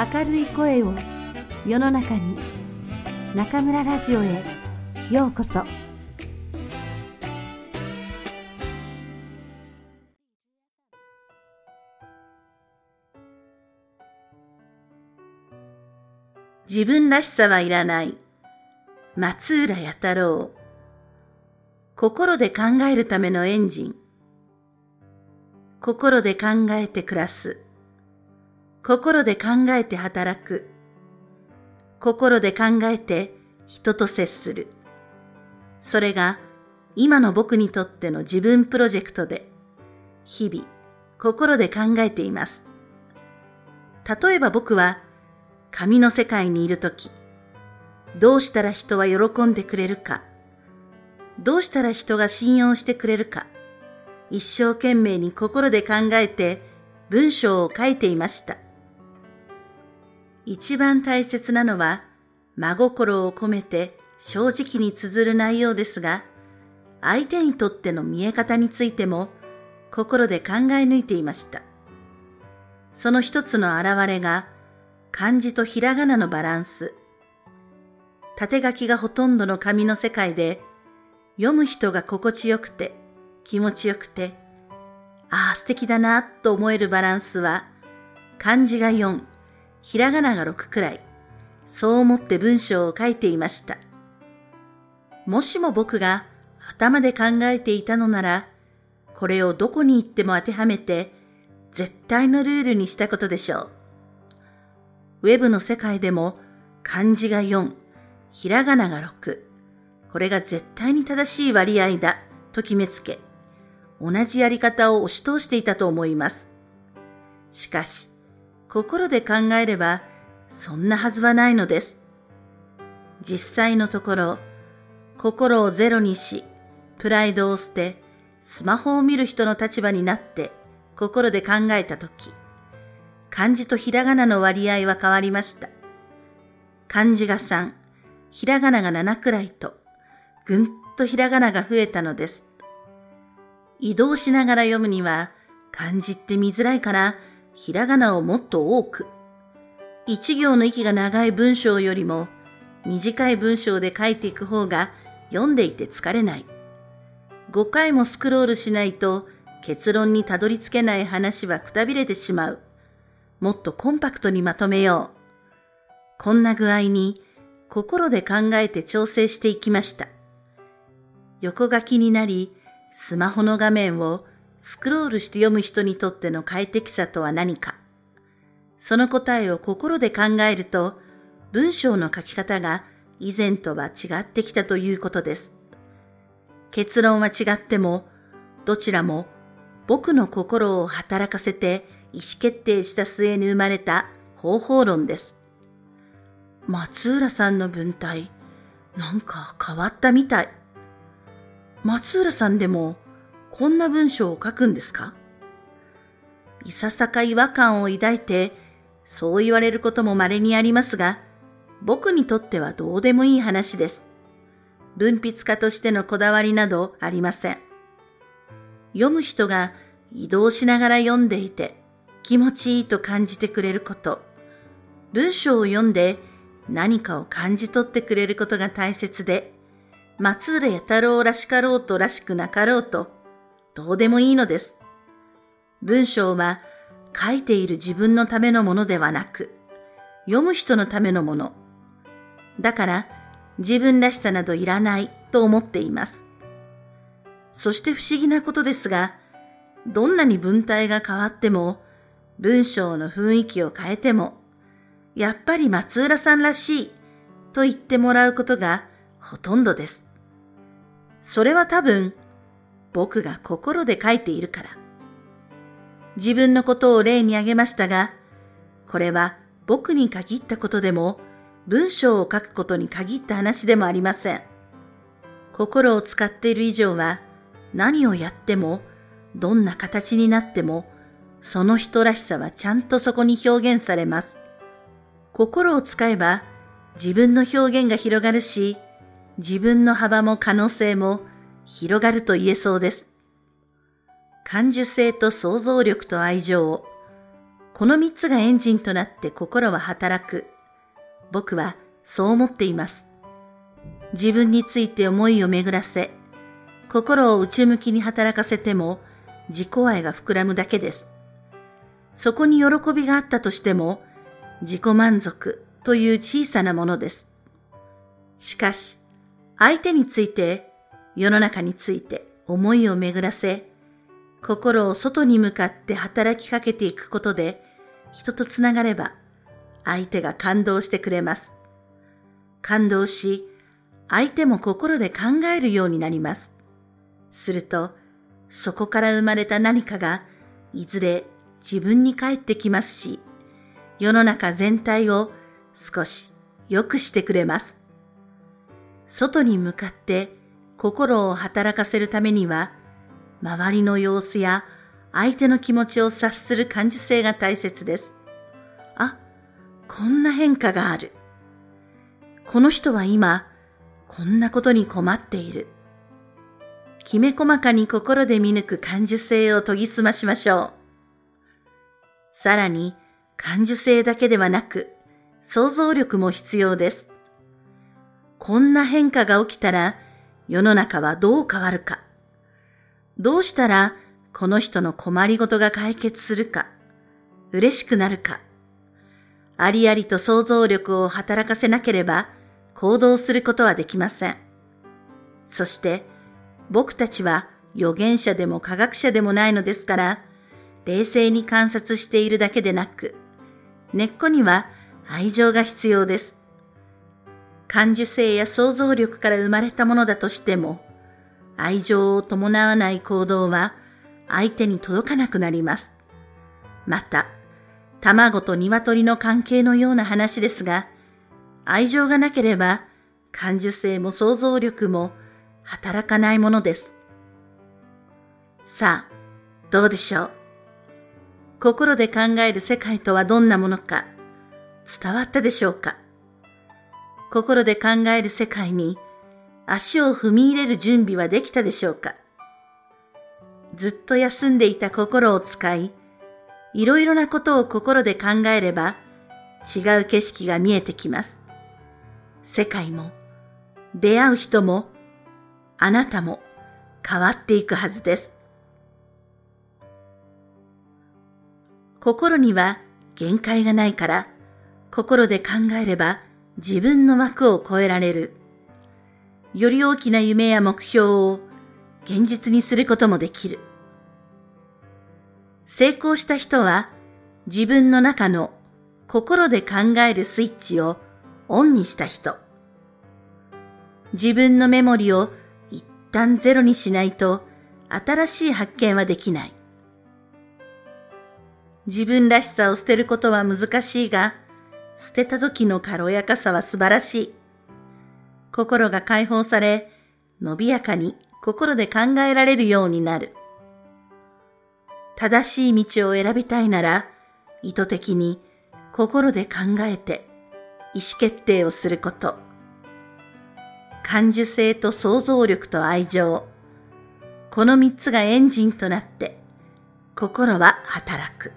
明るい声を世の中に中村ラジオへようこそ。自分らしさはいらない。松浦弥太郎。心で考えるためのエンジン。心で考えて暮らす。心で考えて働く。心で考えて人と接する。それが今の僕にとっての自分プロジェクトで、日々心で考えています。例えば僕は紙の世界にいるとき、どうしたら人は喜んでくれるか、どうしたら人が信用してくれるか、一生懸命に心で考えて文章を書いていました。一番大切なのは真心を込めて正直に綴る内容ですが、相手にとっての見え方についても心で考え抜いていました。その一つの表れが漢字とひらがなのバランス。縦書きがほとんどの紙の世界で読む人が心地よくて気持ちよくて、ああ素敵だなと思えるバランスは漢字が4、ひらがなが6くらい、そう思って文章を書いていました。もしも僕が頭で考えていたのなら、これをどこに行っても当てはめて、絶対のルールにしたことでしょう。ウェブの世界でも漢字が4、ひらがなが6、これが絶対に正しい割合だと決めつけ、同じやり方を押し通していたと思います。しかし、心で考えれば、そんなはずはないのです。実際のところ、心をゼロにし、プライドを捨て、スマホを見る人の立場になって、心で考えたとき、漢字とひらがなの割合は変わりました。漢字が3、ひらがなが7くらいと、ぐんとひらがなが増えたのです。移動しながら読むには、漢字って見づらいからひらがなをもっと多く。一行の息が長い文章よりも短い文章で書いていく方が読んでいて疲れない。5回もスクロールしないと結論にたどり着けない話はくたびれてしまう。もっとコンパクトにまとめよう。こんな具合に心で考えて調整していきました。横書きになり、スマホの画面をスクロールして読む人にとっての快適さとは何か。その答えを心で考えると、文章の書き方が以前とは違ってきたということです。結論は違っても、どちらも僕の心を働かせて意思決定した末に生まれた方法論です。松浦さんの文体、なんか変わったみたい。松浦さんでもこんな文章を書くんですか？いささか違和感を抱いて、そう言われることも稀にありますが、僕にとってはどうでもいい話です。文筆家としてのこだわりなどありません。読む人が移動しながら読んでいて気持ちいいと感じてくれること、文章を読んで何かを感じ取ってくれることが大切で、松浦弥太郎らしかろうとらしくなかろうと、どうでもいいのです。文章は書いている自分のためのものではなく、読む人のためのもの。だから自分らしさなどいらないと思っています。そして不思議なことですが、どんなに文体が変わっても、文章の雰囲気を変えても、やっぱり松浦さんらしいと言ってもらうことがほとんどです。それは多分僕が心で書いているから。自分のことを例に挙げましたが、これは僕に限ったことでも、文章を書くことに限った話でもありません。心を使っている以上は、何をやっても、どんな形になっても、その人らしさはちゃんとそこに表現されます。心を使えば、自分の表現が広がるし、自分の幅も可能性も広がると言えそうです。感受性と想像力と愛情を、この三つがエンジンとなって心は働く。僕はそう思っています。自分について思いを巡らせ、心を内向きに働かせても自己愛が膨らむだけです。そこに喜びがあったとしても自己満足という小さなものです。しかし、相手について、世の中について思いを巡らせ、心を外に向かって働きかけていくことで、人とつながれば、相手が感動してくれます。感動し、相手も心で考えるようになります。すると、そこから生まれた何かが、いずれ自分に返ってきますし、世の中全体を少し良くしてくれます。外に向かって心を働かせるためには、周りの様子や相手の気持ちを察する感受性が大切です。あ、こんな変化がある。この人は今、こんなことに困っている。きめ細かに心で見抜く感受性を研ぎ澄ましましょう。さらに、感受性だけではなく、想像力も必要です。こんな変化が起きたら、世の中はどう変わるか。どうしたら、この人の困りごとが解決するか。嬉しくなるか。ありありと想像力を働かせなければ、行動することはできません。そして、僕たちは預言者でも科学者でもないのですから、冷静に観察しているだけでなく、根っこには愛情が必要です。感受性や想像力から生まれたものだとしても、愛情を伴わない行動は相手に届かなくなります。また、卵と鶏の関係のような話ですが、愛情がなければ感受性も想像力も働かないものです。さあ、どうでしょう？心で考える世界とはどんなものか伝わったでしょうか？心で考える世界に足を踏み入れる準備はできたでしょうか？ずっと休んでいた心を使い、いろいろなことを心で考えれば違う景色が見えてきます。世界も、出会う人も、あなたも変わっていくはずです。心には限界がないから、心で考えれば自分の枠を超えられる。より大きな夢や目標を現実にすることもできる。成功した人は自分の中の心で考えるスイッチをオンにした人。自分のメモリを一旦ゼロにしないと新しい発見はできない。自分らしさを捨てることは難しいが、捨てた時の軽やかさは素晴らしい。心が解放され、伸びやかに心で考えられるようになる。正しい道を選びたいなら、意図的に心で考えて意思決定をすること。感受性と想像力と愛情。この三つがエンジンとなって、心は働く。